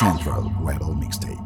Central Rebel Mixtape.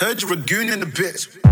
Heard you ragoon in the bitch.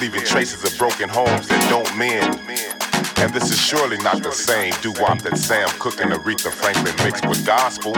Leaving traces of broken homes that don't mend. And this is surely not the same doo-wop that Sam Cooke and Aretha Franklin mixed with gospel.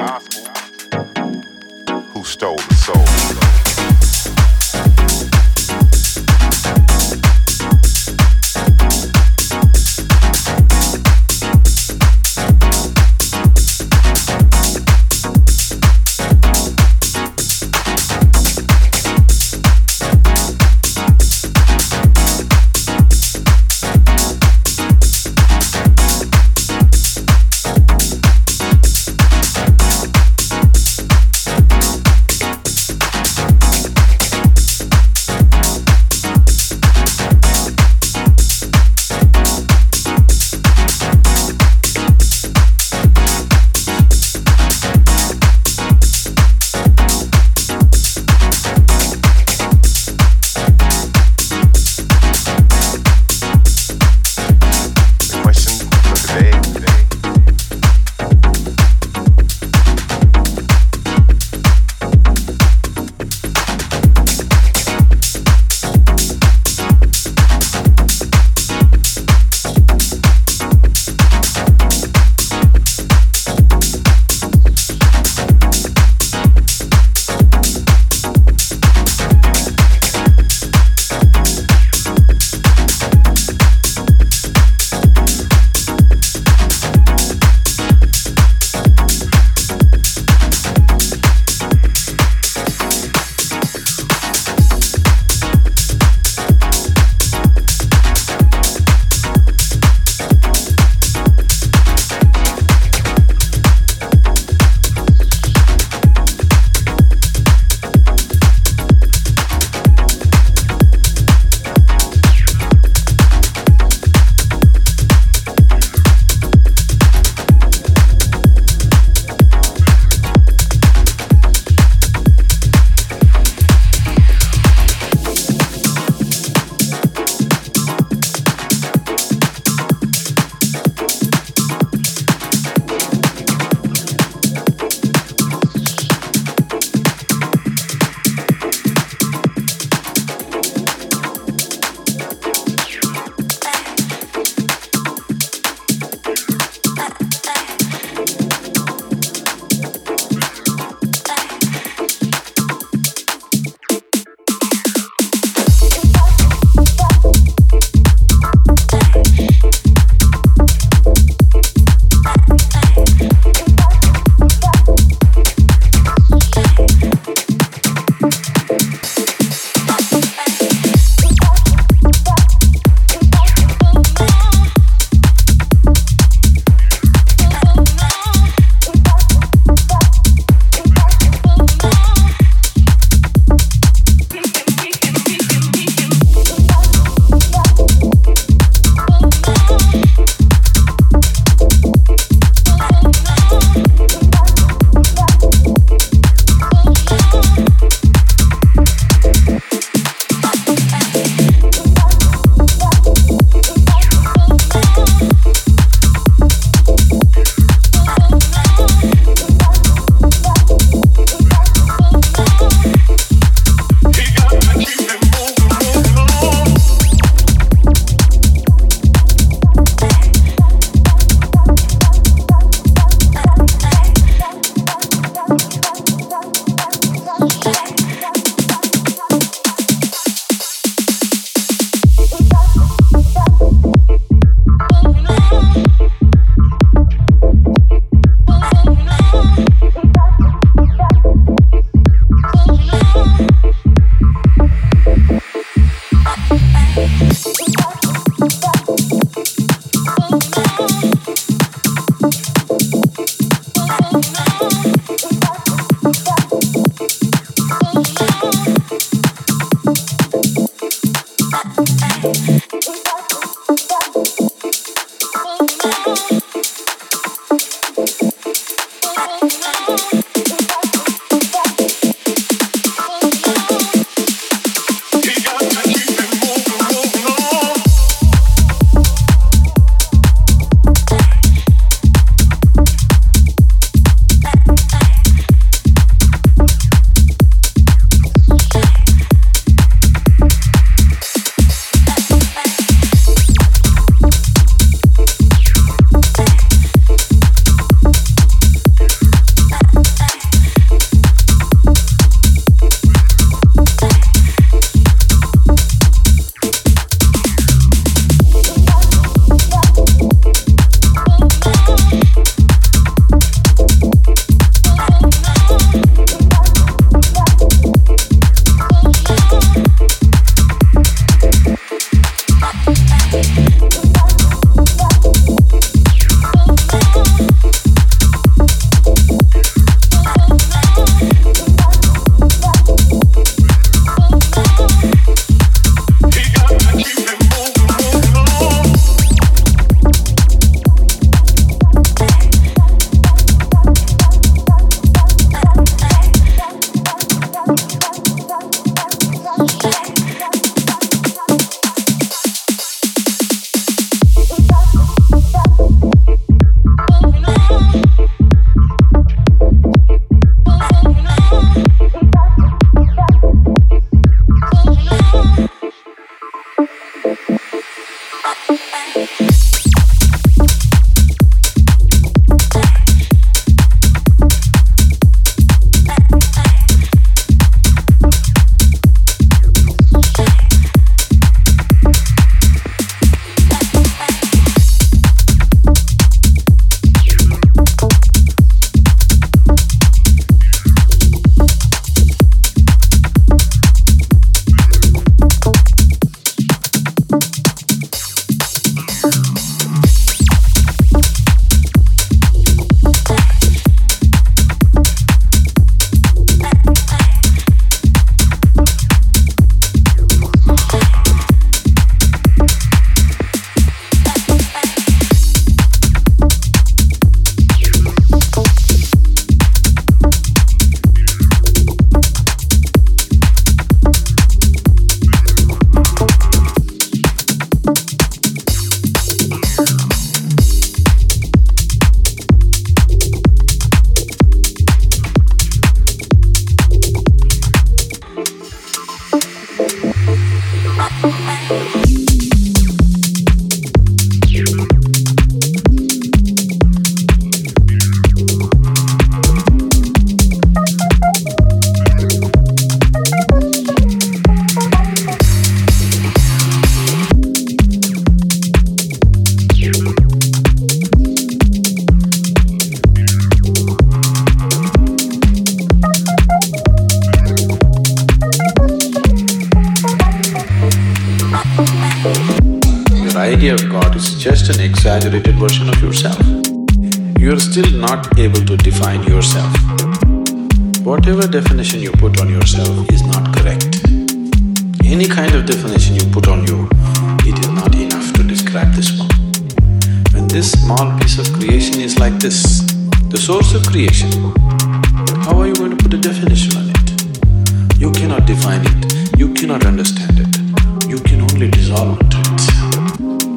It,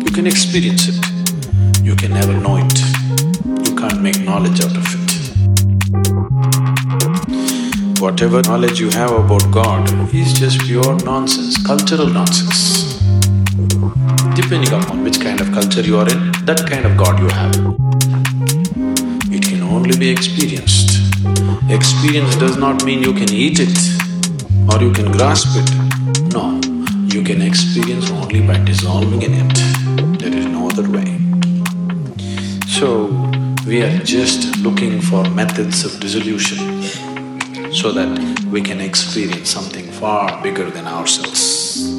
you can experience it, you can never know it, you can't make knowledge out of it. Whatever knowledge you have about God is just pure nonsense, cultural nonsense. Depending upon which kind of culture you are in, that kind of God you have. It can only be experienced. Experience does not mean you can eat it or you can grasp it. Can experience only by dissolving in it. There is no other way. So, we are just looking for methods of dissolution so that we can experience something far bigger than ourselves.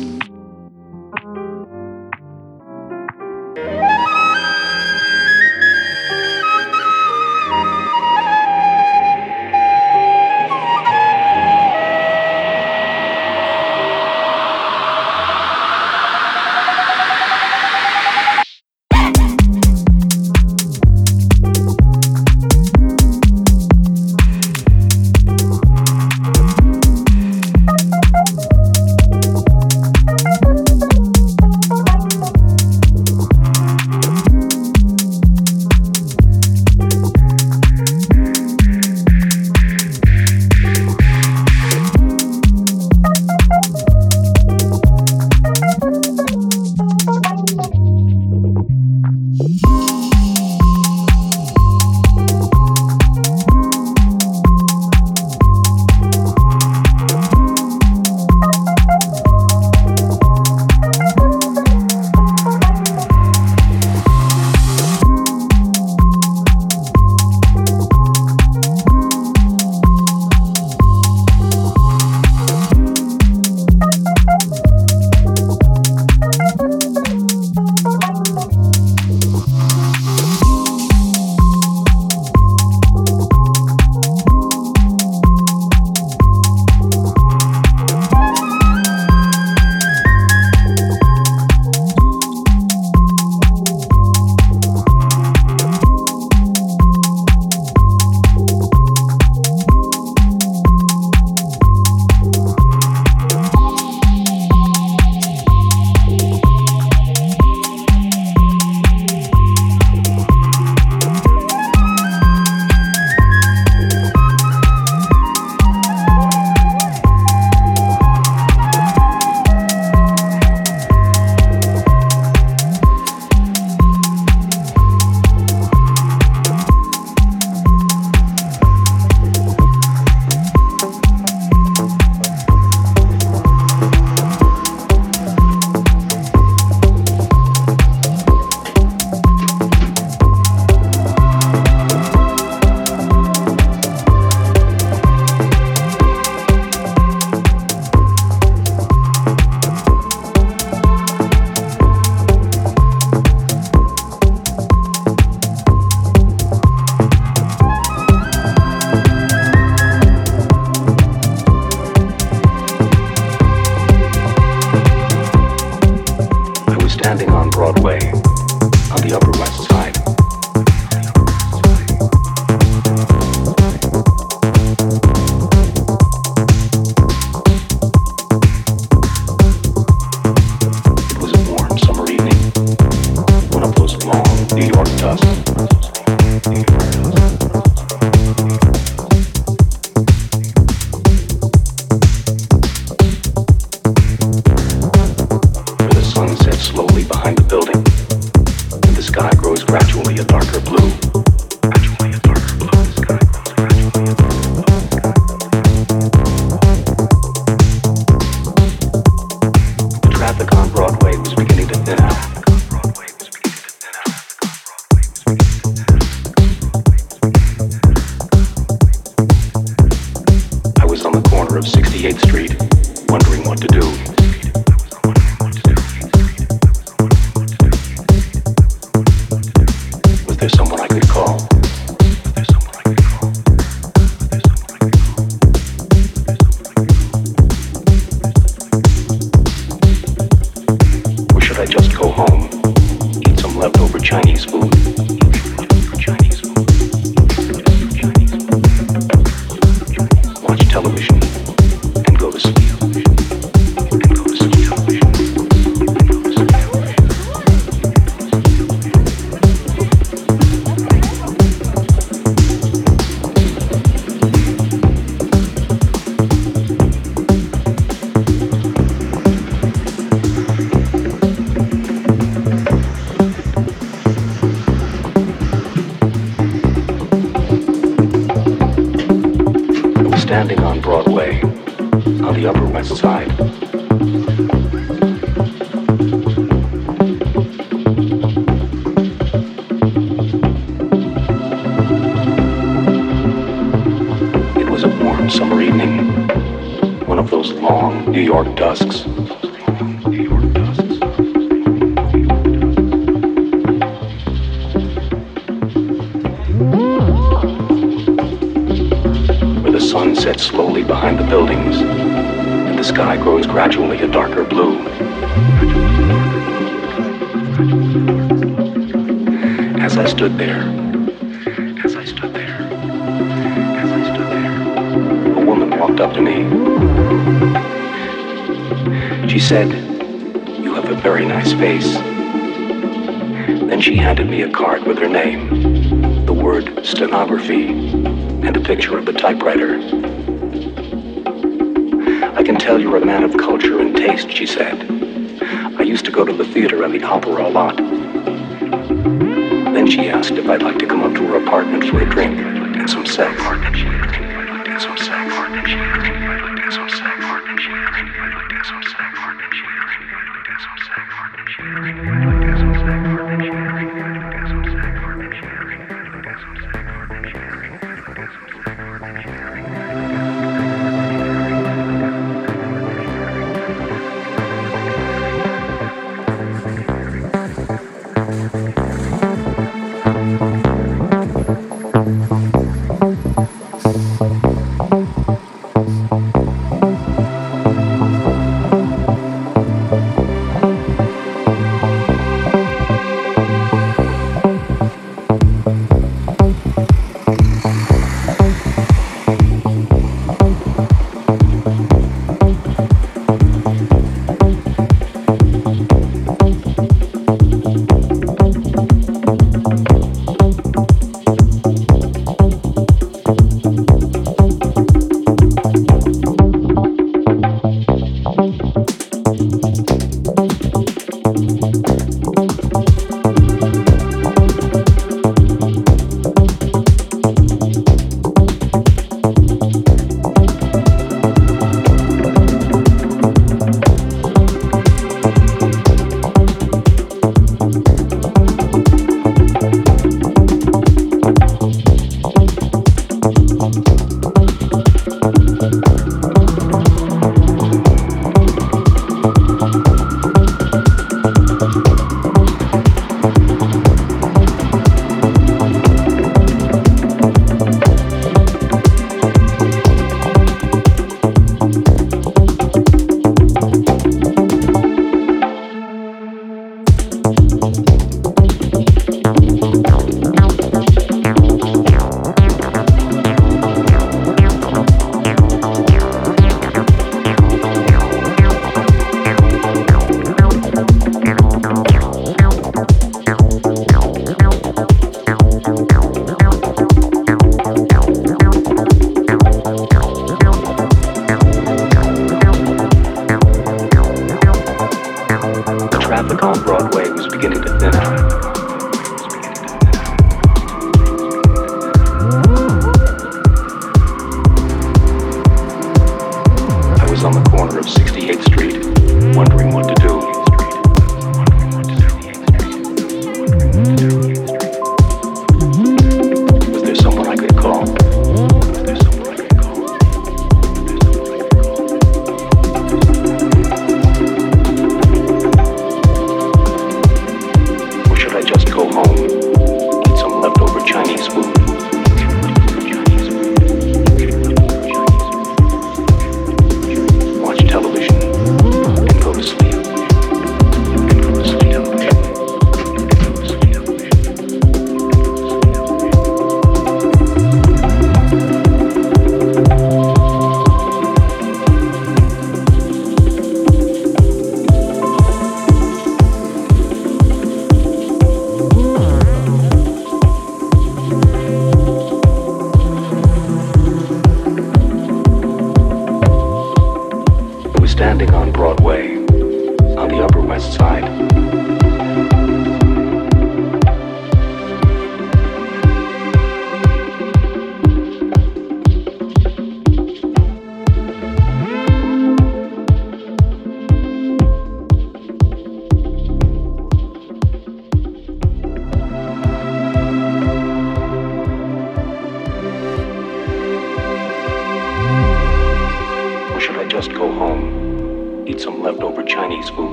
The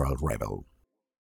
natural rebel.